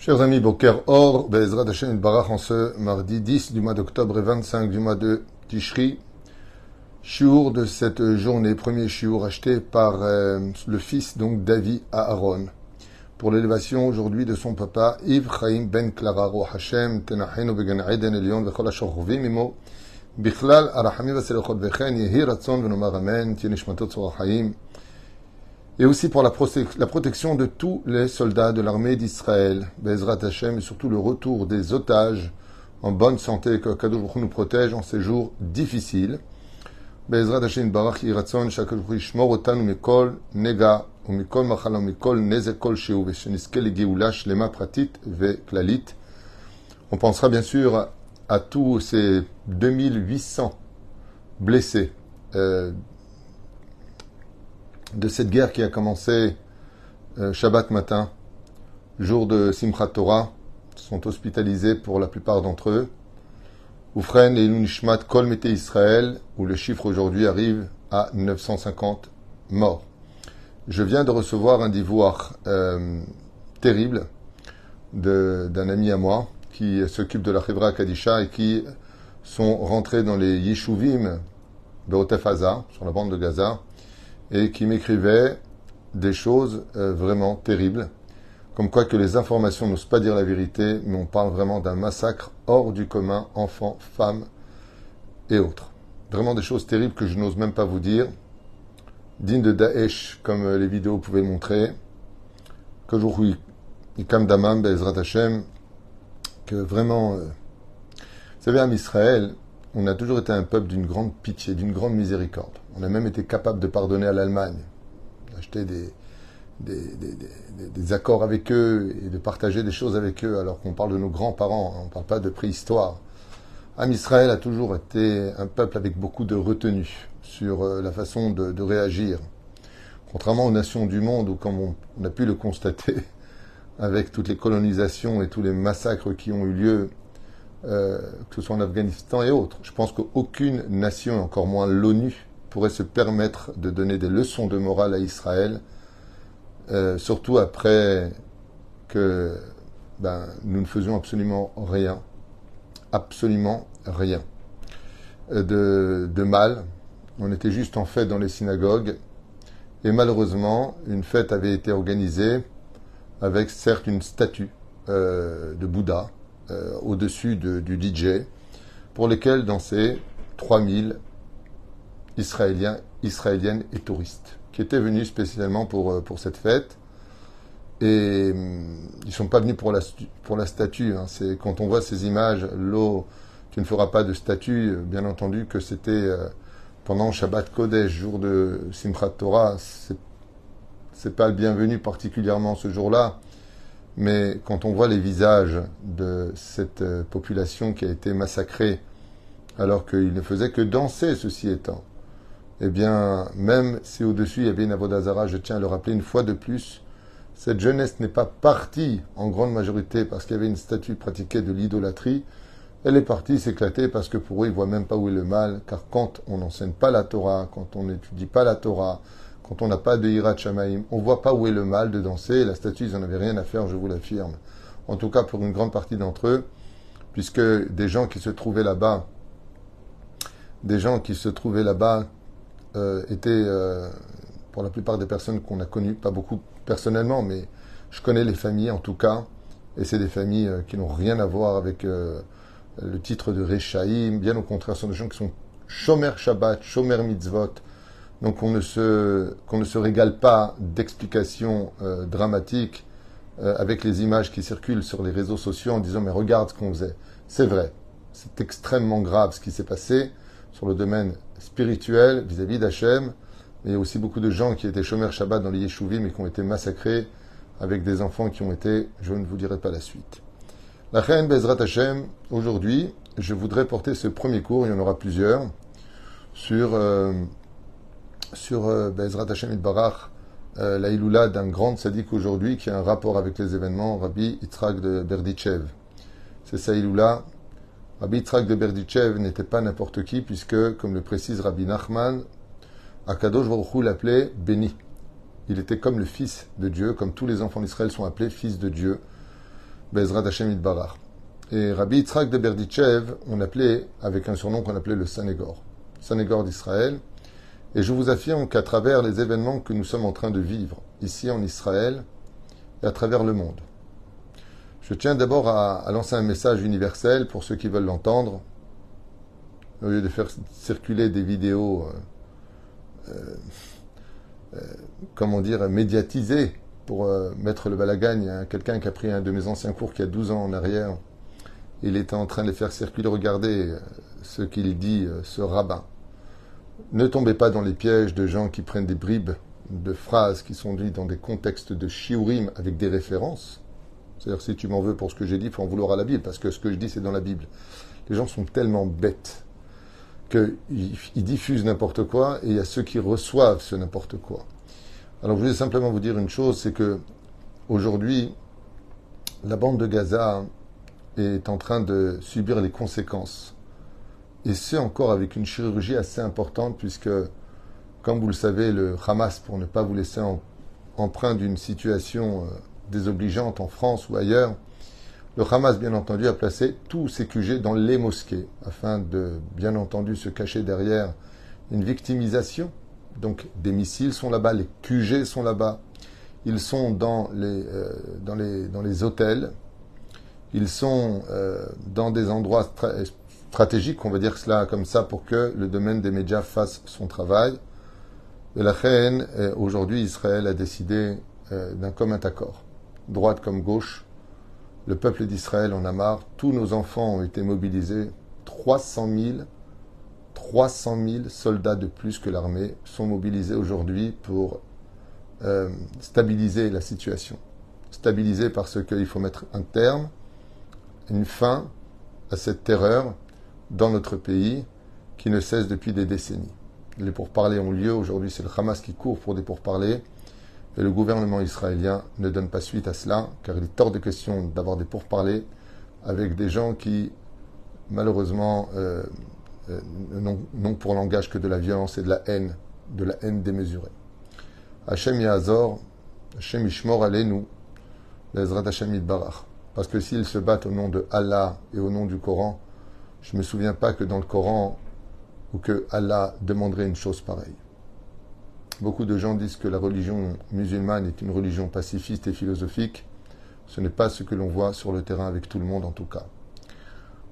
Chers amis, Boker Or, Bezrat Hashem Barach en ce mardi 10 du mois d'octobre et 25 du mois de Tishri. Shiur de cette journée, premier shiur acheté par euh, le fils donc David à Aaron. Pour l'élévation aujourd'hui de son papa Chaim Ben Clara Ro Hashem Tenachenu Began Eden Elion Vechol Ashorvim Imo Bichlal Arachamim Vaselechot Vechen Yehi Ratzon Venomar Amen Tienishmatot Tzorah Chaim et aussi pour la, la, protection de tous les soldats de l'armée d'Israël, Bezrat Hashem, et surtout le retour des otages en bonne santé, que Kadosh nous protège en ces jours difficiles. Bezrat Hashem Barach Yiratzon, Shakadosh Yishmor Otanu Mikol Nega, ou Mikol Machalom Mikol Nezekol Sheu, Vesheniske Legeula Shlema Pratit Ve Klalit. On pensera bien sûr à tous ces 2800 blessés. Euh, de cette guerre qui a commencé euh, Shabbat matin, jour de Simchat Torah, sont hospitalisés pour la plupart d'entre eux. Oufren et Nishmat Kol Mete Israël, où le chiffre aujourd'hui arrive à 950 morts. Je viens de recevoir un divoire euh, terrible d'un ami à moi qui s'occupe de la Chevra Kadisha et qui sont rentrés dans les Yeshuvim de sur la bande de Gaza, et qui m'écrivait des choses euh, vraiment terribles, comme quoi que les informations n'osent pas dire la vérité, mais on parle vraiment d'un massacre hors du commun, enfants, femmes et autres. Vraiment des choses terribles que je n'ose même pas vous dire, dignes de Daesh, comme euh, les vidéos pouvaient montrer, que je Ikam Damam, Bezrat Hashem, que vraiment, euh, vous savez, en Israël, on a toujours été un peuple d'une grande pitié, d'une grande miséricorde. On a même été capable de pardonner à l'Allemagne, d'acheter des, accords avec eux et de partager des choses avec eux, alors qu'on parle de nos grands-parents, hein, on ne parle pas de préhistoire. Am Israël a toujours été un peuple avec beaucoup de retenue sur euh, la façon de, réagir. Contrairement aux nations du monde où, comme on, a pu le constater, avec toutes les colonisations et tous les massacres qui ont eu lieu, euh, que ce soit en Afghanistan et autres, je pense qu'aucune nation, encore moins l'ONU, pourrait se permettre de donner des leçons de morale à Israël, euh, surtout après que ben, nous ne faisions absolument rien, absolument rien euh, de, de, mal. On était juste en fête dans les synagogues et malheureusement, une fête avait été organisée avec certes une statue euh, de Bouddha au-dessus du DJ pour lesquels dansaient 3000 israéliens, israéliennes et touristes qui étaient venus spécialement pour, euh, pour cette fête. Et hum, ils ne sont pas venus pour la, pour la statue. Hein. C'est quand on voit ces images, l'eau, tu ne feras pas de statue, euh, bien entendu que c'était euh, pendant Shabbat Kodesh, jour de Simchat Torah. C'est pas le bienvenu particulièrement ce jour-là. Mais quand on voit les visages de cette population qui a été massacrée, alors qu'il ne faisait que danser, ceci étant, eh bien, même si au-dessus il y avait une Avodazara, je tiens à le rappeler une fois de plus, cette jeunesse n'est pas partie en grande majorité parce qu'il y avait une statue pratiquée de l'idolâtrie. Elle est partie s'éclater parce que pour eux, ils voient même pas où est le mal. Car quand on n'enseigne pas la Torah, quand on n'étudie pas la Torah, quand on n'a pas de Hirat Shamaim, on voit pas où est le mal de danser. La statue, ils n'en avaient rien à faire, je vous l'affirme. En tout cas, pour une grande partie d'entre eux, puisque des gens qui se trouvaient là-bas, des gens qui se trouvaient là-bas, euh, étaient, euh, pour la plupart des personnes qu'on a connues, pas beaucoup personnellement, mais je connais les familles en tout cas, et c'est des familles euh, qui n'ont rien à voir avec le titre de Rechaïm, bien au contraire, ce sont des gens qui sont Shomer Shabbat, Shomer Mitzvot, donc on ne se, qu'on ne se régale pas d'explications dramatiques avec les images qui circulent sur les réseaux sociaux en disant mais regarde ce qu'on faisait. C'est vrai, c'est extrêmement grave ce qui s'est passé sur le domaine spirituel vis-à-vis d'Hachem, mais il y a aussi beaucoup de gens qui étaient chômeurs Shabbat dans les Yeshuvim et qui ont été massacrés avec des enfants qui ont été, je ne vous dirai pas la suite. La reine Bezrat Hashem, aujourd'hui, je voudrais porter ce premier cours, il y en aura plusieurs, sur, euh, sur euh, Bezrat Hashem Barach, euh, la Iloula d'un grand sadique aujourd'hui qui a un rapport avec les événements, Rabbi Yitzhak de Berdichev. C'est ça Iloula Rabbi Yitzhak de Berdichev n'était pas n'importe qui, puisque, comme le précise Rabbi Nachman, Akadosh Baruch l'appelait béni. Il était comme le fils de Dieu, comme tous les enfants d'Israël sont appelés fils de Dieu. Bezrat Hashem Idbarach. Et Rabbi Yitzhak de Berditchev, on appelait, avec un surnom qu'on appelait le Sanégor. Sanégor d'Israël. Et je vous affirme qu'à travers les événements que nous sommes en train de vivre ici en Israël et à travers le monde, je tiens d'abord à, lancer un message universel pour ceux qui veulent l'entendre, au lieu de faire circuler des vidéos, euh, euh, euh, comment dire, médiatisées pour mettre le balagagne. A quelqu'un qui a pris un de mes anciens cours qui a 12 ans en arrière. Il était en train de les faire circuler. Regardez ce qu'il dit, ce rabbin. Ne tombez pas dans les pièges de gens qui prennent des bribes de phrases qui sont dites dans des contextes de shiurim avec des références. C'est-à-dire, si tu m'en veux pour ce que j'ai dit, il faut en vouloir à la Bible, parce que ce que je dis, c'est dans la Bible. Les gens sont tellement bêtes qu'ils diffusent n'importe quoi, et il y a ceux qui reçoivent ce n'importe quoi. Alors, je voulais simplement vous dire une chose, c'est que aujourd'hui, la bande de Gaza est en train de subir les conséquences et c'est encore avec une chirurgie assez importante, puisque, comme vous le savez, le Hamas, pour ne pas vous laisser emprunt d'une situation euh, désobligeante en France ou ailleurs, le Hamas, bien entendu, a placé tous ses QG dans les mosquées, afin de, bien entendu, se cacher derrière une victimisation. Donc, des missiles sont là-bas, les QG sont là-bas, ils sont dans les, euh, dans les, dans les hôtels, ils sont euh, dans des endroits stratégique, on va dire cela comme ça, pour que le domaine des médias fasse son travail. La reine, euh, aujourd'hui, Israël a décidé euh, d'un commun accord, droite comme gauche. Le peuple d'Israël en a marre. Tous nos enfants ont été mobilisés. 300 000, 300 000 soldats de plus que l'armée sont mobilisés aujourd'hui pour euh, stabiliser la situation. Stabiliser parce qu'il faut mettre un terme, une fin à cette terreur dans notre pays qui ne cesse depuis des décennies. Les pourparlers ont lieu. Aujourd'hui, c'est le Hamas qui court pour des pourparlers. Et le gouvernement israélien ne donne pas suite à cela, car il est hors de question d'avoir des pourparlers avec des gens qui, malheureusement, euh, euh, n'ont pour langage que de la violence et de la haine, de la haine démesurée. Hachem Yahazor, Hachem Ishmor Alenu, l'Ezrat Hachem Barach. Parce que s'ils se battent au nom de Allah et au nom du Coran, je ne me souviens pas que dans le Coran, ou que Allah demanderait une chose pareille. Beaucoup de gens disent que la religion musulmane est une religion pacifiste et philosophique. Ce n'est pas ce que l'on voit sur le terrain avec tout le monde en tout cas.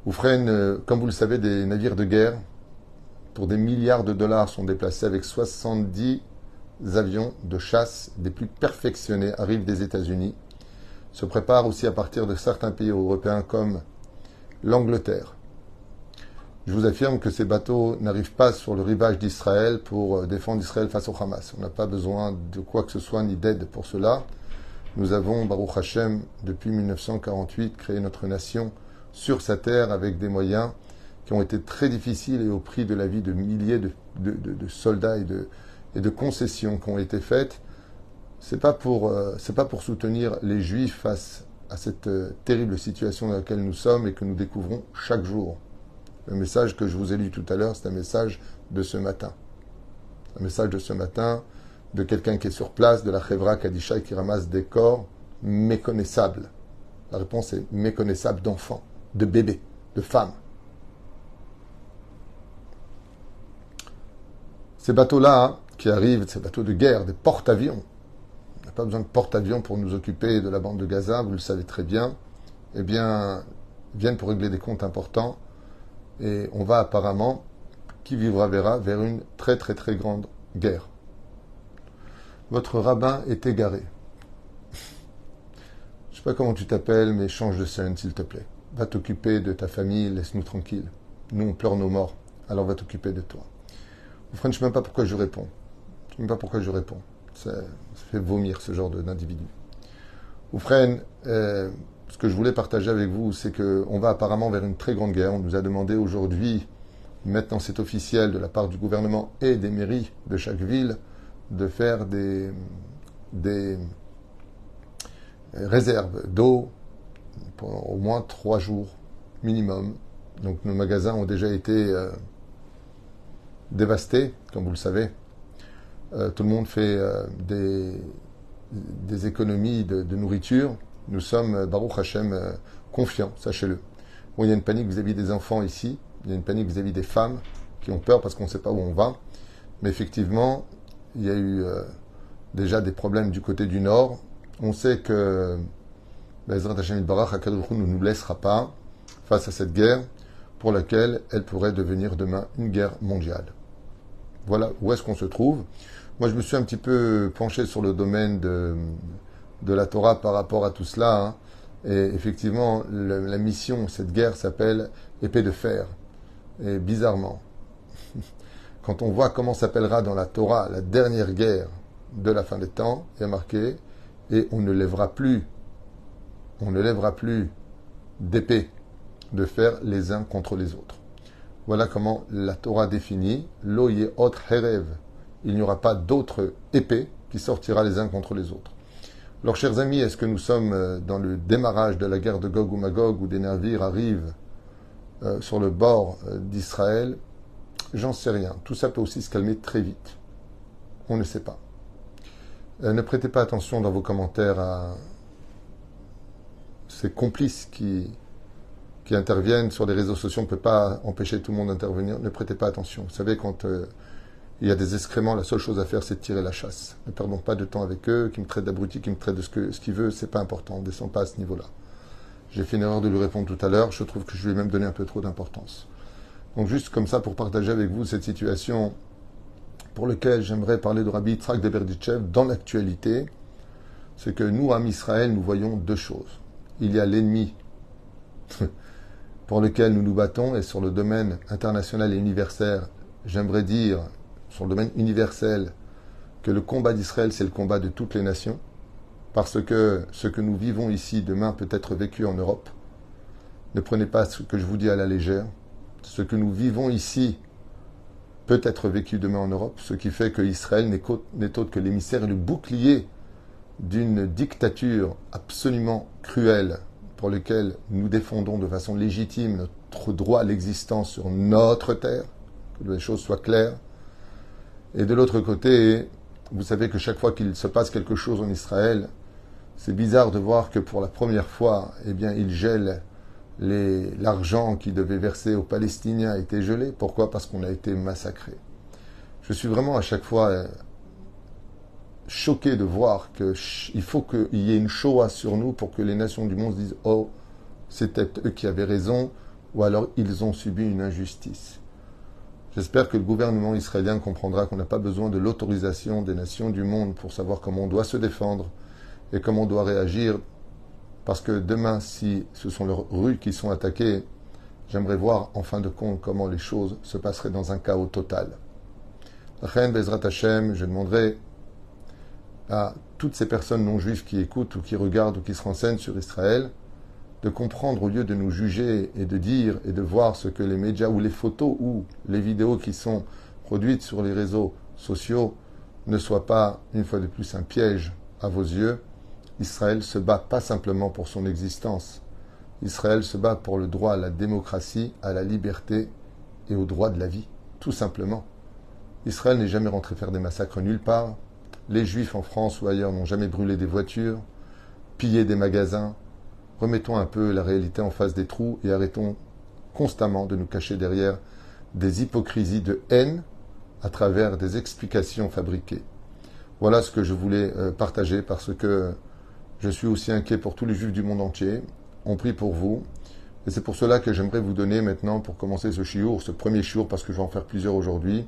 Oufren, euh, comme vous le savez, des navires de guerre pour des milliards de dollars sont déplacés avec 70 avions de chasse des plus perfectionnés arrivent des États-Unis. Se préparent aussi à partir de certains pays européens comme l'Angleterre, je vous affirme que ces bateaux n'arrivent pas sur le rivage d'Israël pour euh, défendre Israël face au Hamas. On n'a pas besoin de quoi que ce soit ni d'aide pour cela. Nous avons, Baruch Hashem, depuis 1948, créé notre nation sur sa terre avec des moyens qui ont été très difficiles et au prix de la vie de milliers de, soldats et de, concessions qui ont été faites. C'est pas euh, pas pour soutenir les Juifs face à cette euh, terrible situation dans laquelle nous sommes et que nous découvrons chaque jour. Le message que je vous ai lu tout à l'heure, c'est un message de ce matin. Un message de ce matin de quelqu'un qui est sur place, de la Chevra Kadisha, qui ramasse des corps méconnaissables. La réponse est méconnaissable d'enfants, de bébés, de femmes. Ces bateaux-là, hein, qui arrivent, ces bateaux de guerre, des porte-avions, on n'a pas besoin de porte-avions pour nous occuper de la bande de Gaza, vous le savez très bien, eh bien, viennent pour régler des comptes importants et on va apparemment, qui vivra verra, vers une très très très grande guerre. Votre rabbin est égaré. Je sais pas comment tu t'appelles, mais change de scène, s'il te plaît. Va t'occuper de ta famille, laisse-nous tranquilles. Nous, on pleure nos morts, alors va t'occuper de toi. Frère, je ne sais même pas pourquoi je réponds. Je ne sais même pas pourquoi je réponds. Ça, fait vomir ce genre d'individu. Oufren, euh, ce que je voulais partager avec vous, c'est qu'on va apparemment vers une très grande guerre. On nous a demandé aujourd'hui, maintenant c'est officiel de la part du gouvernement et des mairies de chaque ville, de faire des, réserves d'eau pour au moins trois jours minimum. Donc nos magasins ont déjà été euh, dévastés, comme vous le savez. Euh, tout le monde fait euh, des, économies de nourriture nous sommes, Baruch Hashem, confiants, sachez-le. Bon, il y a une panique vis-à-vis des enfants ici, il y a une panique vis-à-vis des femmes qui ont peur parce qu'on ne sait pas où on va. Mais effectivement, il y a eu déjà des problèmes du côté du nord. On sait que Bezrat Hashem Barach ne nous laissera pas face à cette guerre pour laquelle elle pourrait devenir demain une guerre mondiale. Voilà où est-ce qu'on se trouve. Moi, je me suis un petit peu penché sur le domaine de, de la Torah par rapport à tout cela. Hein. Et effectivement, la mission, cette guerre s'appelle épée de fer. Et bizarrement, quand on voit comment s'appellera dans la Torah la dernière guerre de la fin des temps, il y a marqué, et on ne lèvera plus, on ne lèvera plus d'épée de fer les uns contre les autres. Voilà comment la Torah définit l'oye autre herev. Il n'y aura pas d'autre épée qui sortira les uns contre les autres. Alors, chers amis, est-ce que nous sommes euh, dans le démarrage de la guerre de Gog ou Magog où des navires arrivent euh, sur le bord euh, d'Israël? J'en sais rien. Tout ça peut aussi se calmer très vite. On ne sait pas. ne prêtez pas attention dans vos commentaires à ces complices qui interviennent sur les réseaux sociaux, on ne peut pas empêcher tout le monde d'intervenir. Ne prêtez pas attention. Vous savez, quand il y a des excréments, la seule chose à faire, c'est de tirer la chasse. Ne perdons pas de temps avec eux, qui me traitent d'abruti, qui me traitent de ce qu'il ce qu c'est pas important. On descend pas à ce niveau-là. J'ai fait une erreur de lui répondre tout à l'heure. Je trouve que je lui ai même donné un peu trop d'importance. Donc, juste comme ça, pour partager avec vous cette situation pour laquelle j'aimerais parler de Rabbi Yitzhak de Berditchev dans l'actualité, c'est que nous, à Israël, nous voyons deux choses. Il y a l'ennemi pour lequel nous nous battons, et sur le domaine international et universel, j'aimerais dire, sur le domaine universel, que le combat d'Israël, c'est le combat de toutes les nations, parce que ce que nous vivons ici demain peut être vécu en Europe. Ne prenez pas ce que je vous dis à la légère. Ce que nous vivons ici peut être vécu demain en Europe, ce qui fait que Israël n'est autre que l'émissaire et le bouclier d'une dictature absolument cruelle pour lesquels nous défendons de façon légitime notre droit à l'existence sur notre terre, que les choses soient claires. Et de l'autre côté, vous savez que chaque fois qu'il se passe quelque chose en Israël, c'est bizarre de voir que pour la première fois, eh bien, il gèle l'argent qui devait verser aux Palestiniens a été gelé. Pourquoi? Parce qu'on a été massacré. Je suis vraiment à chaque fois choqué de voir qu'il faut qu'il y ait une Shoah sur nous pour que les nations du monde se disent Oh, c'était eux qui avaient raison, ou alors ils ont subi une injustice. J'espère que le gouvernement israélien comprendra qu'on n'a pas besoin de l'autorisation des nations du monde pour savoir comment on doit se défendre et comment on doit réagir. Parce que demain, si ce sont leurs rues qui sont attaquées, j'aimerais voir en fin de compte comment les choses se passeraient dans un chaos total. Bezrat Hashem, je demanderai à toutes ces personnes non juives qui écoutent ou qui regardent ou qui se renseignent sur Israël, de comprendre au lieu de nous juger et de dire et de voir ce que les médias ou les photos ou les vidéos qui sont produites sur les réseaux sociaux ne soient pas, une fois de plus, un piège à vos yeux. Israël se bat pas simplement pour son existence. Israël se bat pour le droit à la démocratie, à la liberté et au droit de la vie, tout simplement. Israël n'est jamais rentré faire des massacres nulle part. Les juifs en France ou ailleurs n'ont jamais brûlé des voitures, pillé des magasins. Remettons un peu la réalité en face des trous et arrêtons constamment de nous cacher derrière des hypocrisies de haine à travers des explications fabriquées. Voilà ce que je voulais euh, partager parce que je suis aussi inquiet pour tous les juifs du monde entier. On prie pour vous. Et c'est pour cela que j'aimerais vous donner maintenant, pour commencer ce chiour, ce premier chiour, parce que je vais en faire plusieurs aujourd'hui,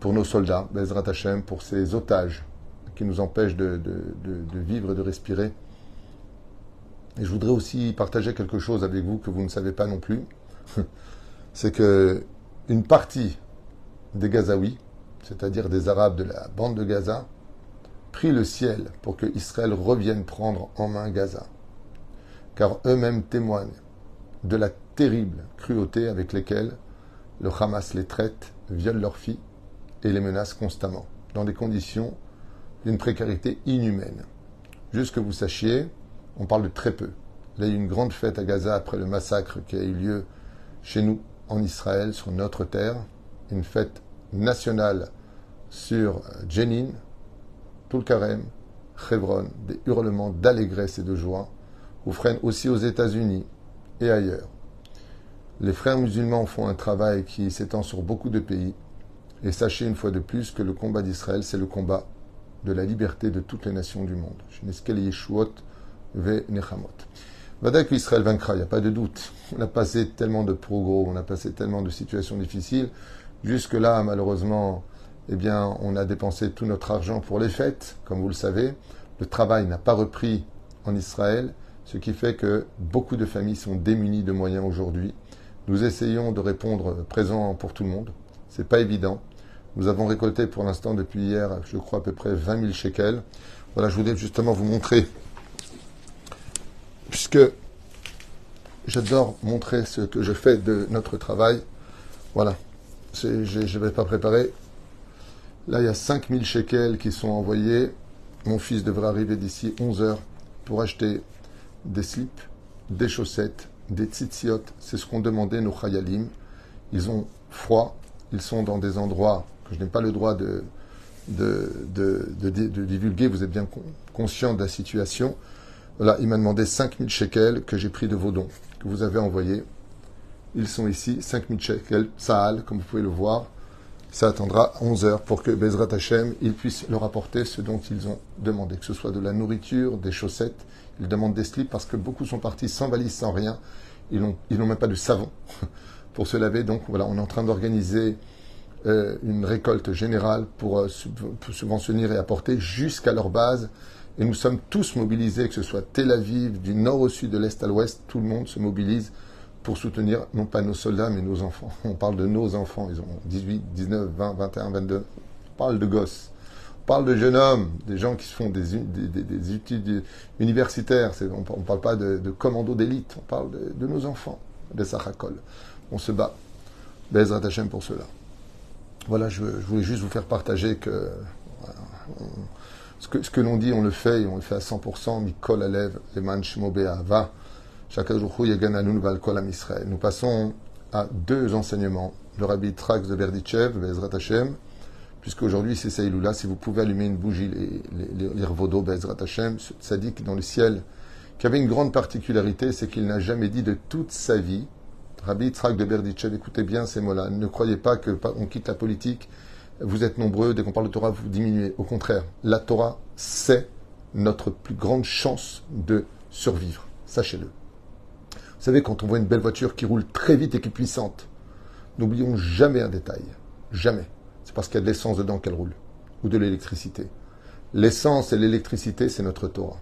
pour nos soldats, Bezrat Hashem, pour ces otages qui nous empêche de, vivre et de respirer. Et je voudrais aussi partager quelque chose avec vous que vous ne savez pas non plus. C'est que une partie des Gazaouis, c'est-à-dire des Arabes de la bande de Gaza, prie le ciel pour que Israël revienne prendre en main Gaza. Car eux-mêmes témoignent de la terrible cruauté avec lesquelles le Hamas les traite, viole leurs filles et les menace constamment, dans des conditions d'une précarité inhumaine. Juste que vous sachiez, on parle de très peu. Il y a eu une grande fête à Gaza après le massacre qui a eu lieu chez nous, en Israël, sur notre terre. Une fête nationale sur Jenin, tout Hebron, des hurlements d'allégresse et de joie. ou freinent aussi aux États-Unis et ailleurs. Les frères musulmans font un travail qui s'étend sur beaucoup de pays. Et sachez une fois de plus que le combat d'Israël, c'est le combat de la liberté de toutes les nations du monde. Vada qu'Israël vaincra, il n'y a pas de doute. On a passé tellement de progrès, on a passé tellement de situations difficiles. Jusque-là, malheureusement, eh bien, on a dépensé tout notre argent pour les fêtes, comme vous le savez. Le travail n'a pas repris en Israël, ce qui fait que beaucoup de familles sont démunies de moyens aujourd'hui. Nous essayons de répondre présent pour tout le monde. C'est pas évident. Nous avons récolté pour l'instant depuis hier, je crois à peu près 20 000 shekels. Voilà, je voulais justement vous montrer, puisque j'adore montrer ce que je fais de notre travail. Voilà, je ne vais pas préparer. Là, il y a 5 000 shekels qui sont envoyés. Mon fils devrait arriver d'ici 11 heures pour acheter des slips, des chaussettes, des tzitziot, c'est ce qu'ont demandé nos chayalim. Ils ont froid, ils sont dans des endroits que je n'ai pas le droit de, divulguer, vous êtes bien conscient de la situation. Voilà, il m'a demandé 5000 shekels que j'ai pris de vos dons, que vous avez envoyés. Ils sont ici, 5000 shekels, Sahal, comme vous pouvez le voir. Ça attendra 11 heures pour que Bezrat Hashem, ils puissent leur apporter ce dont ils ont demandé, que ce soit de la nourriture, des chaussettes, ils demandent des slips parce que beaucoup sont partis sans valise, sans rien. Ils n'ont même pas de savon pour se laver. Donc voilà, on est en train d'organiser euh, une récolte générale pour, euh, pour, subventionner et apporter jusqu'à leur base. Et nous sommes tous mobilisés, que ce soit Tel Aviv, du nord au sud, de l'est à l'ouest, tout le monde se mobilise pour soutenir non pas nos soldats, mais nos enfants. On parle de nos enfants, ils ont 18, 19, 20, 21, 22. On parle de gosses parle de jeunes hommes, des gens qui font des, des, études universitaires. On ne parle pas de, commandos d'élite, on parle de, nos enfants, des Sahakol. On se bat. Bezrat Hashem pour cela. Voilà, je, voulais juste vous faire partager que ce que, l'on dit, on le fait et on le fait à 100%. Mikol Alev, Eman Va. Nous passons à deux enseignements. Le rabbi Trax de Berdichev, Bezrat Hashem, puisqu'aujourd'hui c'est Saïloula, si vous pouvez allumer une bougie, lire Vodo, Bezrat Hashem, dans le ciel, qui avait une grande particularité, c'est qu'il n'a jamais dit de toute sa vie, Rabbi Trak de Berditchev, écoutez bien ces mots-là, ne croyez pas qu'on quitte la politique, vous êtes nombreux, dès qu'on parle de Torah, vous diminuez. Au contraire, la Torah, c'est notre plus grande chance de survivre. Sachez-le. Vous savez, quand on voit une belle voiture qui roule très vite et qui est puissante, n'oublions jamais un détail. Jamais c'est parce qu'il y a de l'essence dedans qu'elle roule, ou de l'électricité. L'essence et l'électricité, c'est notre Torah.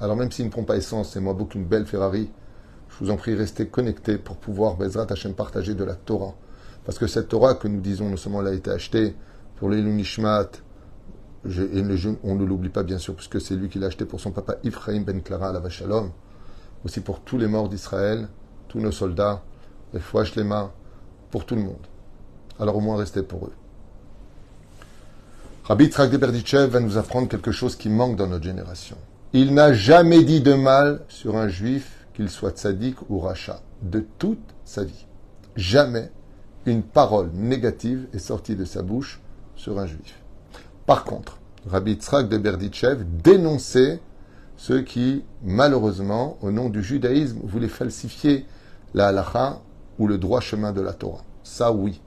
Alors même s'il ne prend pas essence, c'est moi beaucoup une belle Ferrari, je vous en prie, restez connectés pour pouvoir, Bezrat Hashem, partager de la Torah. Parce que cette Torah que nous disons, non seulement elle a été achetée pour les Lunishmat, et on ne l'oublie pas bien sûr, puisque c'est lui qui l'a acheté pour son papa Ephraim ben Clara la Vachalom, aussi pour tous les morts d'Israël, tous nos soldats, les Fouach les mains, pour tout le monde. Alors au moins restez pour eux. Rabbi Trak de Berditchev va nous apprendre quelque chose qui manque dans notre génération. Il n'a jamais dit de mal sur un juif, qu'il soit tzaddik ou rachat, de toute sa vie. Jamais une parole négative est sortie de sa bouche sur un juif. Par contre, Rabbi Tzrak de Berditchev dénonçait ceux qui, malheureusement, au nom du judaïsme, voulaient falsifier la halacha ou le droit chemin de la Torah. Ça, oui.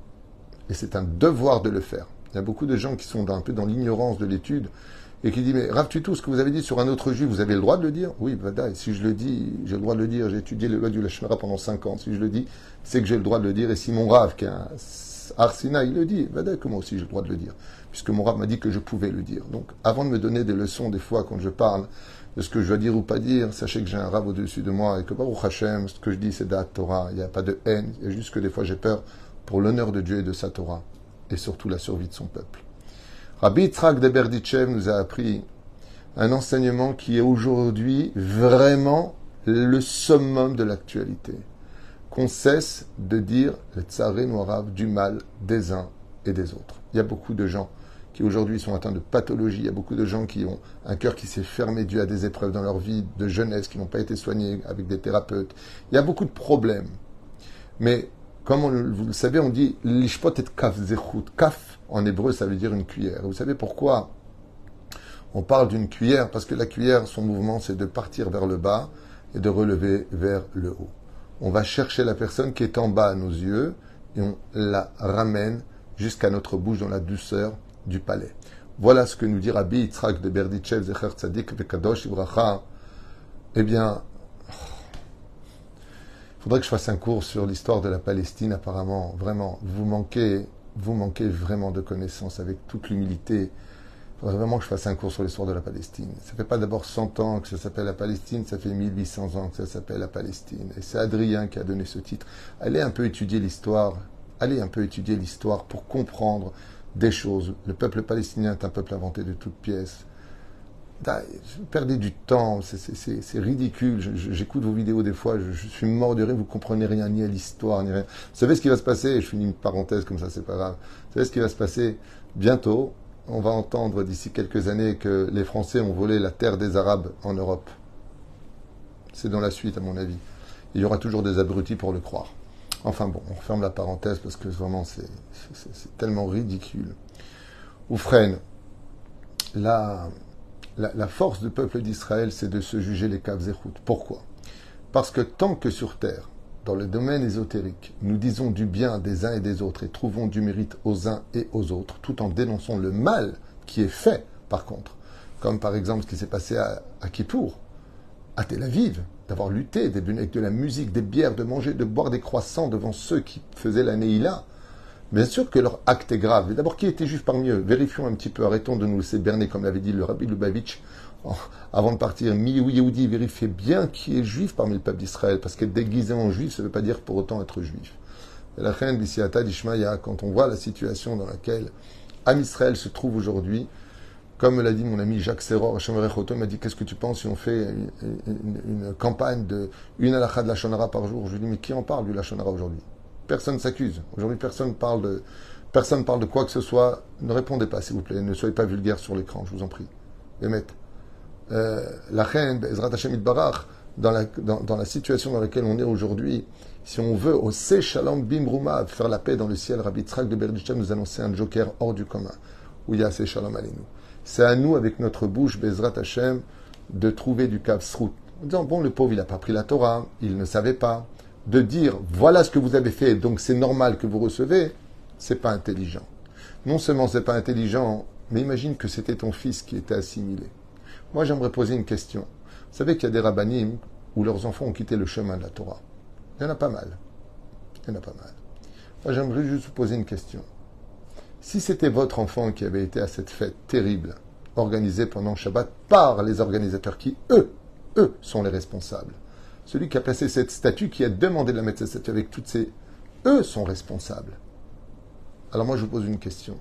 Et c'est un devoir de le faire. Il y a beaucoup de gens qui sont un peu dans l'ignorance de l'étude et qui disent Mais Rav tout ce que vous avez dit sur un autre juif, vous avez le droit de le dire? Oui, Vada, si je le dis, j'ai le droit de le dire. J'ai étudié les lois du Lachmara pendant 5 ans. Si je le dis, c'est que j'ai le droit de le dire. Et si mon Rav, qui est un Arsina, il le dit, Vada, comment aussi j'ai le droit de le dire? Puisque mon Rav m'a dit que je pouvais le dire. Donc, avant de me donner des leçons, des fois, quand je parle de ce que je dois dire ou pas dire, sachez que j'ai un Rav au-dessus de moi et que Baruch Hashem, ce que je dis, c'est la Torah. Il n'y a pas de haine. Il y a juste que des fois, j'ai peur pour l'honneur de Dieu et de sa Torah et surtout la survie de son peuple. Rabbi Trak de Berditchev nous a appris un enseignement qui est aujourd'hui vraiment le summum de l'actualité. Qu'on cesse de dire le tsaré noirav du mal des uns et des autres. Il y a beaucoup de gens qui aujourd'hui sont atteints de pathologies, il y a beaucoup de gens qui ont un cœur qui s'est fermé dû à des épreuves dans leur vie de jeunesse, qui n'ont pas été soignés avec des thérapeutes. Il y a beaucoup de problèmes. Mais comme vous le savez, on dit l'ishpot et kaf zechut. Kaf, en hébreu, ça veut dire une cuillère. vous savez pourquoi on parle d'une cuillère? Parce que la cuillère, son mouvement, c'est de partir vers le bas et de relever vers le haut. On va chercher la personne qui est en bas à nos yeux et on la ramène jusqu'à notre bouche dans la douceur du palais. Voilà ce que nous dit Rabbi Yitzhak de Berdichev, Zecher Tzadik, Vekadosh Ibracha. Eh bien, il faudrait que je fasse un cours sur l'histoire de la Palestine, apparemment. Vraiment, vous manquez, vous manquez vraiment de connaissances avec toute l'humilité. Il faudrait vraiment que je fasse un cours sur l'histoire de la Palestine. Ça fait pas d'abord 100 ans que ça s'appelle la Palestine, ça fait 1800 ans que ça s'appelle la Palestine. Et c'est Adrien qui a donné ce titre. Allez un peu étudier l'histoire. Allez un peu étudier l'histoire pour comprendre des choses. Le peuple palestinien est un peuple inventé de toutes pièces. Perdez du temps, c'est ridicule. J'écoute vos vidéos des fois, je, suis mort de rire, vous comprenez rien ni à l'histoire, ni rien. Vous savez ce qui va se passer? Je finis une parenthèse comme ça, c'est pas grave. Vous savez ce qui va se passer? Bientôt, on va entendre d'ici quelques années que les Français ont volé la terre des Arabes en Europe. C'est dans la suite, à mon avis. Il y aura toujours des abrutis pour le croire. Enfin bon, on ferme la parenthèse parce que vraiment c'est tellement ridicule. Oufren, la, la, force du peuple d'Israël, c'est de se juger les caves et routes. Pourquoi? Parce que tant que sur terre, dans le domaine ésotérique, nous disons du bien des uns et des autres et trouvons du mérite aux uns et aux autres, tout en dénonçant le mal qui est fait, par contre, comme par exemple ce qui s'est passé à, à à Tel Aviv, d'avoir lutté, des, avec de la musique, des bières, de manger, de boire des croissants devant ceux qui faisaient la Neïla. Bien sûr que leur acte est grave. D'abord, qui était juif parmi eux? Vérifions un petit peu, arrêtons de nous laisser berner, comme l'avait dit le rabbi Lubavitch avant de partir. Mi Yehudi, vérifiez bien qui est juif parmi le peuple d'Israël, parce qu'être déguisé en juif, ça ne veut pas dire pour autant être juif. la reine Bissiata d'Ishmaïa, quand on voit la situation dans laquelle Am Israël se trouve aujourd'hui, comme l'a dit mon ami Jacques Serror, il m'a dit Qu'est-ce que tu penses si on fait une, campagne de une alakha de la Shonara par jour? Je lui ai dit Mais qui en parle du la Shonara aujourd'hui? Personne ne s'accuse. Aujourd'hui, personne parle de personne parle de quoi que ce soit. Ne répondez pas, s'il vous plaît. Ne soyez pas vulgaire sur l'écran, je vous en prie. Euh, la reine, Ezrat Hashem Barach, dans la, dans, la situation dans laquelle on est aujourd'hui, si on veut au Shalom Bimruma faire la paix dans le ciel, Rabbi Tzrak de Berdichem nous annoncer un joker hors du commun, où il y a Shalom. C'est à nous, avec notre bouche, Bezrat Hashem, de trouver du Kav Srout. En disant, bon, le pauvre, il n'a pas pris la Torah, il ne savait pas. De dire, voilà ce que vous avez fait, donc c'est normal que vous recevez, c'est pas intelligent. Non seulement c'est pas intelligent, mais imagine que c'était ton fils qui était assimilé. Moi, j'aimerais poser une question. Vous savez qu'il y a des rabbinim où leurs enfants ont quitté le chemin de la Torah. Il y en a pas mal. Il y en a pas mal. Moi, j'aimerais juste vous poser une question. Si c'était votre enfant qui avait été à cette fête terrible, organisée pendant Shabbat par les organisateurs qui, eux, eux, sont les responsables, celui qui a placé cette statue, qui a demandé de la mettre cette statue avec toutes ces... Eux sont responsables. Alors moi, je vous pose une question.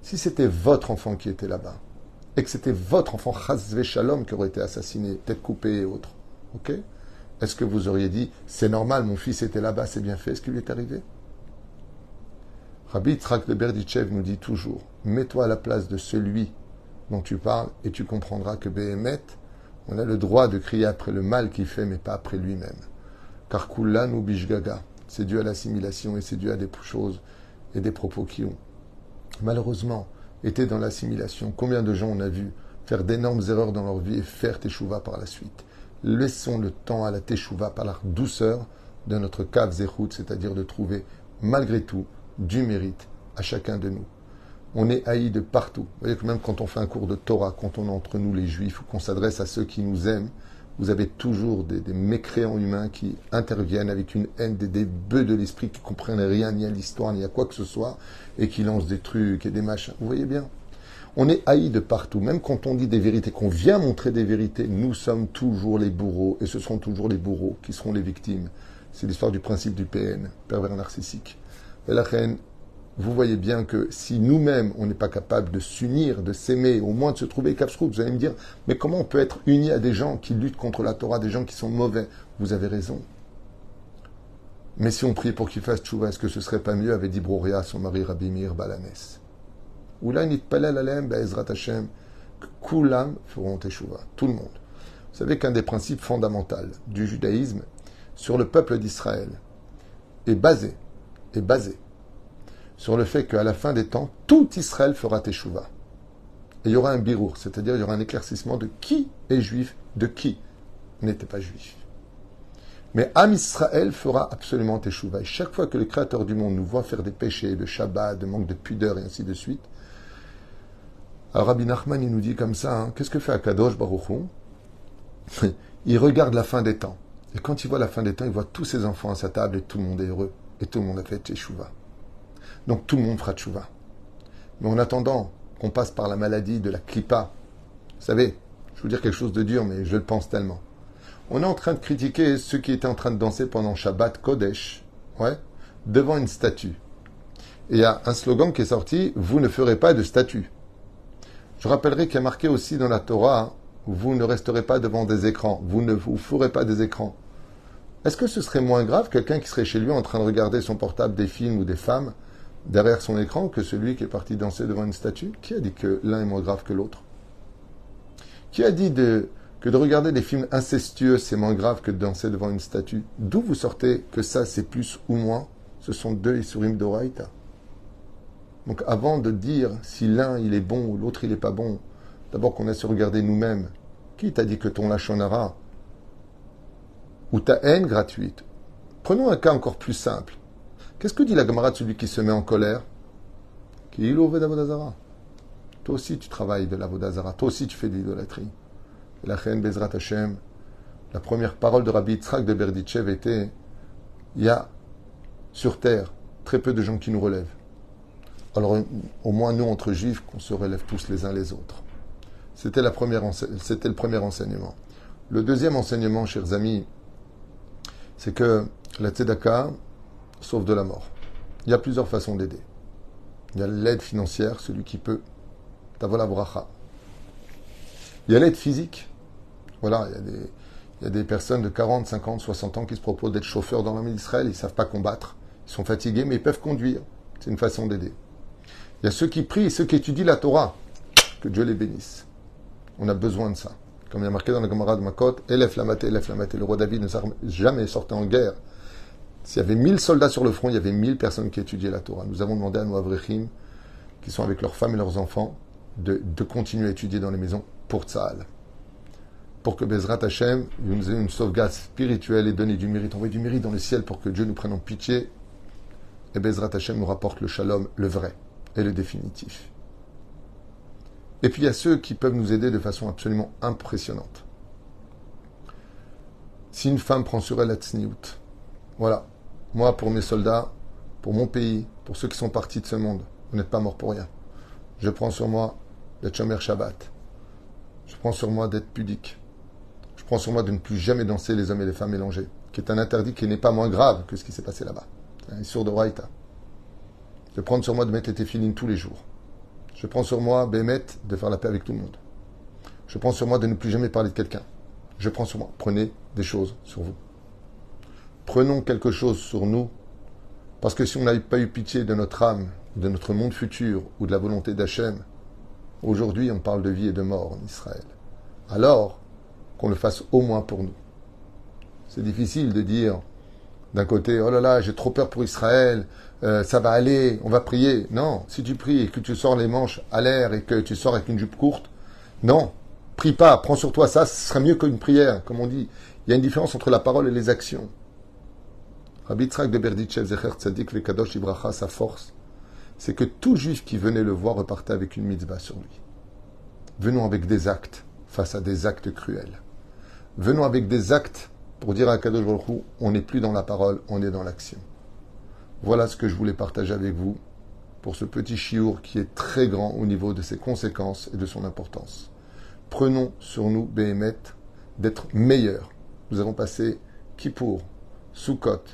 Si c'était votre enfant qui était là-bas, et que c'était votre enfant, Chazve Shalom, qui aurait été assassiné, tête coupée et autres, ok Est-ce que vous auriez dit, c'est normal, mon fils était là-bas, c'est bien fait, ce qui lui est arrivé? Rabbi Trak de Berdichev nous dit toujours Mets-toi à la place de celui dont tu parles et tu comprendras que Behemet, on a le droit de crier après le mal qu'il fait, mais pas après lui-même. Car Kullan ou Bishgaga, c'est dû à l'assimilation et c'est dû à des choses et des propos qui ont, malheureusement, été dans l'assimilation. Combien de gens on a vu faire d'énormes erreurs dans leur vie et faire teshuva par la suite? Laissons le temps à la teshuva par la douceur de notre cave zérout, c'est-à-dire de trouver, malgré tout, du mérite à chacun de nous. On est haï de partout. Vous voyez que même quand on fait un cours de Torah, quand on est entre nous les juifs, ou qu'on s'adresse à ceux qui nous aiment, vous avez toujours des, mécréants humains qui interviennent avec une haine, des, des bœufs de l'esprit qui comprennent rien ni à l'histoire, ni à quoi que ce soit, et qui lancent des trucs et des machins. Vous voyez bien? On est haï de partout. Même quand on dit des vérités, qu'on vient montrer des vérités, nous sommes toujours les bourreaux, et ce seront toujours les bourreaux qui seront les victimes. C'est l'histoire du principe du PN, pervers narcissique. Et la reine, vous voyez bien que si nous-mêmes, on n'est pas capable de s'unir, de s'aimer, au moins de se trouver capsrout, vous allez me dire, mais comment on peut être uni à des gens qui luttent contre la Torah, des gens qui sont mauvais? Vous avez raison. Mais si on prie pour qu'il fasse tchouva, est-ce que ce serait pas mieux, avait dit Broria, son mari Rabbi Balanes? Ou là, Hashem, que Kulam feront tout le monde. Vous savez qu'un des principes fondamentaux du judaïsme sur le peuple d'Israël est basé est basé sur le fait qu'à la fin des temps, tout Israël fera teshuva. Et il y aura un birour, c'est-à-dire il y aura un éclaircissement de qui est juif, de qui n'était pas juif. Mais Am Israël fera absolument teshuva. Et chaque fois que le Créateur du monde nous voit faire des péchés, de Shabbat, de manque de pudeur et ainsi de suite, alors Rabbi Nachman, nous dit comme ça, hein, qu'est-ce que fait Akadosh Baruch Hu? Il regarde la fin des temps. Et quand il voit la fin des temps, il voit tous ses enfants à sa table et tout le monde est heureux. Et tout le monde a fait teshuva. Donc tout le monde fera teshuva. Mais en attendant qu'on passe par la maladie de la clipa, vous savez, je vous dire quelque chose de dur, mais je le pense tellement. On est en train de critiquer ceux qui étaient en train de danser pendant Shabbat Kodesh, ouais, devant une statue. Et il y a un slogan qui est sorti, vous ne ferez pas de statue. Je rappellerai qu'il y a marqué aussi dans la Torah, vous ne resterez pas devant des écrans, vous ne vous ferez pas des écrans. Est-ce que ce serait moins grave quelqu'un qui serait chez lui en train de regarder son portable, des films ou des femmes derrière son écran que celui qui est parti danser devant une statue Qui a dit que l'un est moins grave que l'autre? Qui a dit que de regarder des films incestueux c'est moins grave que de danser devant une statue? D'où vous sortez que ça c'est plus ou moins? Ce sont deux Isurim d'Oraïta. Donc avant de dire si l'un il est bon ou l'autre il n'est pas bon, d'abord qu'on a su regarder nous-mêmes. Qui t'a dit que ton lachonara ou ta haine gratuite? Prenons un cas encore plus simple. Qu'est-ce que dit la camarade de celui qui se met en colère? Qui Toi aussi tu travailles de l'avodazara, toi aussi tu fais de l'idolâtrie. La Bezrat Hashem, la première parole de Rabbi Yitzhak de Berditchev était il y a sur terre très peu de gens qui nous relèvent. Alors au moins nous, entre juifs, qu'on se relève tous les uns les autres. C'était, c'était le premier enseignement. Le deuxième enseignement, chers amis, c'est que la tzedaka sauve de la mort. Il y a plusieurs façons d'aider. Il y a l'aide financière, celui qui peut. Tavola bracha. Il y a l'aide physique. Voilà, il y, a des, personnes de 40, 50, 60 ans qui se proposent d'être chauffeurs dans l'armée d'Israël. Ils ne savent pas combattre. Ils sont fatigués, mais ils peuvent conduire. C'est une façon d'aider. Il y a ceux qui prient, ceux qui étudient la Torah. Que Dieu les bénisse. On a besoin de ça. Comme il y a marqué dans la Gemara de Makot, Elef Lamate, Elef Lamate. Le roi David ne s'est jamais sorti en guerre. S'il y avait mille soldats sur le front, il y avait mille personnes qui étudiaient la Torah. Nous avons demandé à nos Avrechim, qui sont avec leurs femmes et leurs enfants, de, continuer à étudier dans les maisons pour Tzahal. Pour que Bezrat Hashem nous ait une sauvegarde spirituelle et donner du mérite, envoyer du mérite dans le ciel pour que Dieu nous prenne en pitié. Et Bezrat Hashem nous rapporte le shalom, le vrai et le définitif. Et puis il y a ceux qui peuvent nous aider de façon absolument impressionnante. Si une femme prend sur elle la tsniout, voilà, moi pour mes soldats, pour mon pays, pour ceux qui sont partis de ce monde, vous n'êtes pas morts pour rien. Je prends sur moi d'être Shomer Shabbat. Je prends sur moi d'être pudique. Je prends sur moi de ne plus jamais danser les hommes et les femmes mélangés, qui est un interdit qui n'est pas moins grave que ce qui s'est passé là-bas. Un sur de Raïta. Je prends sur moi de mettre les téfilines tous les jours. Je prends sur moi, Bémet, de faire la paix avec tout le monde. Je prends sur moi de ne plus jamais parler de quelqu'un. Je prends sur moi. Prenez des choses sur vous. Prenons quelque chose sur nous, parce que si on n'avait pas eu pitié de notre âme, de notre monde futur ou de la volonté d'Hachem, aujourd'hui on parle de vie et de mort en Israël. Alors qu'on le fasse au moins pour nous. C'est difficile de dire d'un côté, oh là là, j'ai trop peur pour Israël, euh, ça va aller, on va prier. Non, si tu pries et que tu sors les manches à l'air et que tu sors avec une jupe courte, non, prie pas, prends sur toi ça, ce sera mieux qu'une prière, comme on dit. Il y a une différence entre la parole et les actions. Rabbi de Berditchev Zecher Tzadik Vekadosh Ibracha, sa force, c'est que tout juif qui venait le voir repartait avec une mitzvah sur lui. Venons avec des actes face à des actes cruels. Venons avec des actes pour dire à Kadosh on n'est plus dans la parole, on est dans l'action. Voilà ce que je voulais partager avec vous pour ce petit chiour qui est très grand au niveau de ses conséquences et de son importance. Prenons sur nous, Béhémet, d'être meilleurs. Nous avons passé Kippour, Sukkot.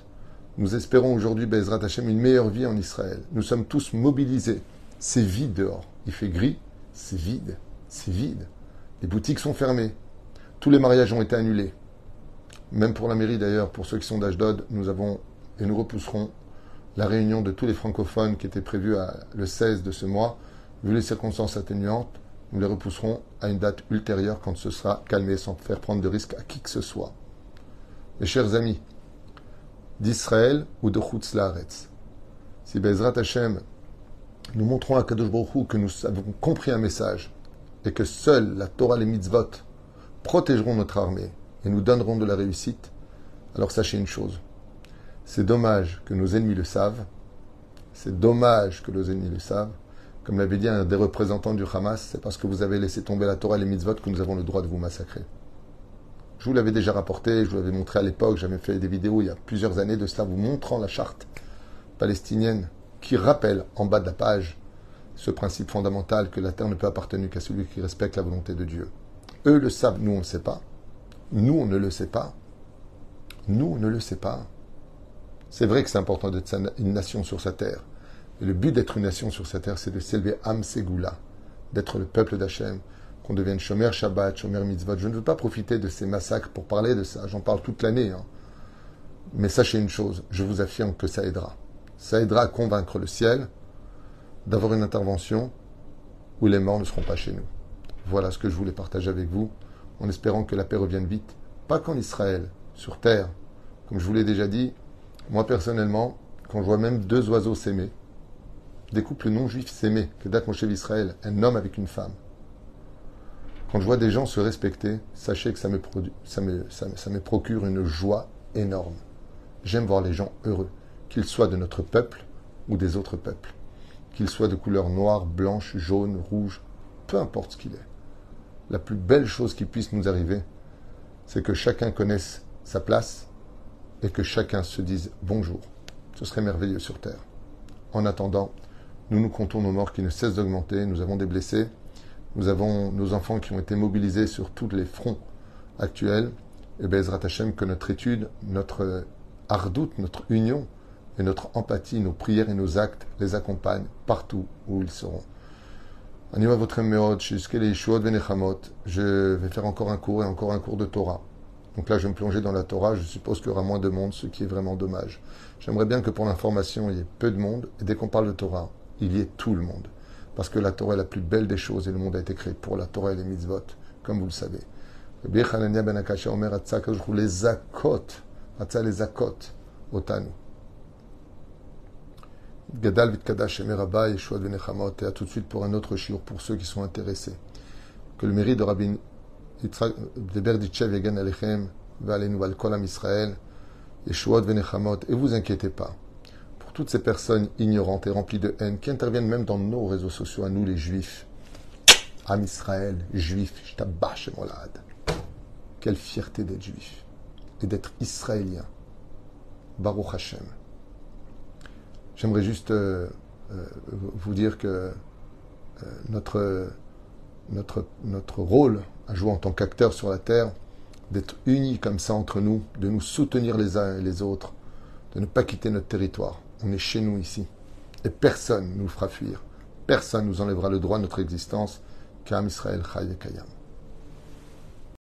Nous espérons aujourd'hui, Bezrat Hashem, une meilleure vie en Israël. Nous sommes tous mobilisés. C'est vide dehors. Il fait gris, c'est vide, c'est vide. Les boutiques sont fermées. Tous les mariages ont été annulés. Même pour la mairie d'ailleurs, pour ceux qui sont d'Ashdod, nous avons et nous repousserons la réunion de tous les francophones qui était prévue le 16 de ce mois, vu les circonstances atténuantes, nous les repousserons à une date ultérieure quand ce sera calmé sans faire prendre de risques à qui que ce soit. Mes chers amis, d'Israël ou de Chutz si Bezrat Hashem, nous montrons à Kadosh que nous avons compris un message et que seule la Torah et les mitzvot protégeront notre armée et nous donneront de la réussite, Alors sachez une chose, c'est dommage que nos ennemis le savent, c'est dommage que nos ennemis le savent, comme l'avait dit un des représentants du Hamas, c'est parce que vous avez laissé tomber la Torah et les mitzvot que nous avons le droit de vous massacrer. Je vous l'avais déjà rapporté, je vous l'avais montré à l'époque, j'avais fait des vidéos il y a plusieurs années de cela, vous montrant la charte palestinienne qui rappelle en bas de la page ce principe fondamental que la terre ne peut appartenir qu'à celui qui respecte la volonté de Dieu. Eux le savent, nous on ne sait pas. Nous on ne le sait pas. Nous on ne le sait pas. C'est vrai que c'est important d'être une nation sur sa terre. Et le but d'être une nation sur sa terre, c'est de s'élever Am Segula, d'être le peuple d'Hachem, qu'on devienne Shomer Shabbat, Shomer Mitzvot. Je ne veux pas profiter de ces massacres pour parler de ça, j'en parle toute l'année. Hein. Mais sachez une chose, je vous affirme que ça aidera. Ça aidera à convaincre le ciel d'avoir une intervention où les morts ne seront pas chez nous. Voilà ce que je voulais partager avec vous, en espérant que la paix revienne vite. Pas qu'en Israël, sur terre. Comme je vous l'ai déjà dit, moi personnellement, quand je vois même deux oiseaux s'aimer, des couples non juifs s'aimer, que date mon chef Israël, un homme avec une femme. Quand je vois des gens se respecter, sachez que ça me, ça me, ça me procure une joie énorme. J'aime voir les gens heureux, qu'ils soient de notre peuple ou des autres peuples, qu'ils soient de couleur noire, blanche, jaune, rouge, peu importe ce qu'il est. La plus belle chose qui puisse nous arriver, c'est que chacun connaisse sa place et que chacun se dise bonjour. Ce serait merveilleux sur Terre. En attendant, nous nous comptons nos morts qui ne cessent d'augmenter, nous avons des blessés, nous avons nos enfants qui ont été mobilisés sur tous les fronts actuels, et Bezrat Hashem, que notre étude, notre ardoute, notre union et notre empathie, nos prières et nos actes les accompagnent partout où ils seront. Je vais faire encore un cours et encore un cours de Torah. Donc là, je vais me plonger dans la Torah. Je suppose qu'il y aura moins de monde, ce qui est vraiment dommage. J'aimerais bien que pour l'information, il y ait peu de monde. Et dès qu'on parle de Torah, il y ait tout le monde. Parce que la Torah est la plus belle des choses et le monde a été créé pour la Torah et les mitzvot, comme vous le savez. Ben les zakot, les zakot, otanu. Gadal vitkadash emeraba yeshua venechamot. Et à tout de suite pour un autre shiur pour ceux qui sont intéressés. Que le mérite de Rabbi de Berditchev Yegan Alechem, Valenu Valkolam Israël, Yeshuot Venechamot. Et vous inquiétez pas toutes ces personnes ignorantes et remplies de haine qui interviennent même dans nos réseaux sociaux, à nous les juifs. Am Israël, juif, je molad. Quelle fierté d'être juif et d'être israélien. Baruch Hashem. J'aimerais juste euh, euh, vous dire que euh, notre, notre, notre rôle à jouer en tant qu'acteur sur la terre, d'être unis comme ça entre nous, de nous soutenir les uns et les autres, de ne pas quitter notre territoire. On est chez nous ici. Et personne ne nous fera fuir. Personne ne nous enlèvera le droit de notre existence. Kam Israël Chai Kayam.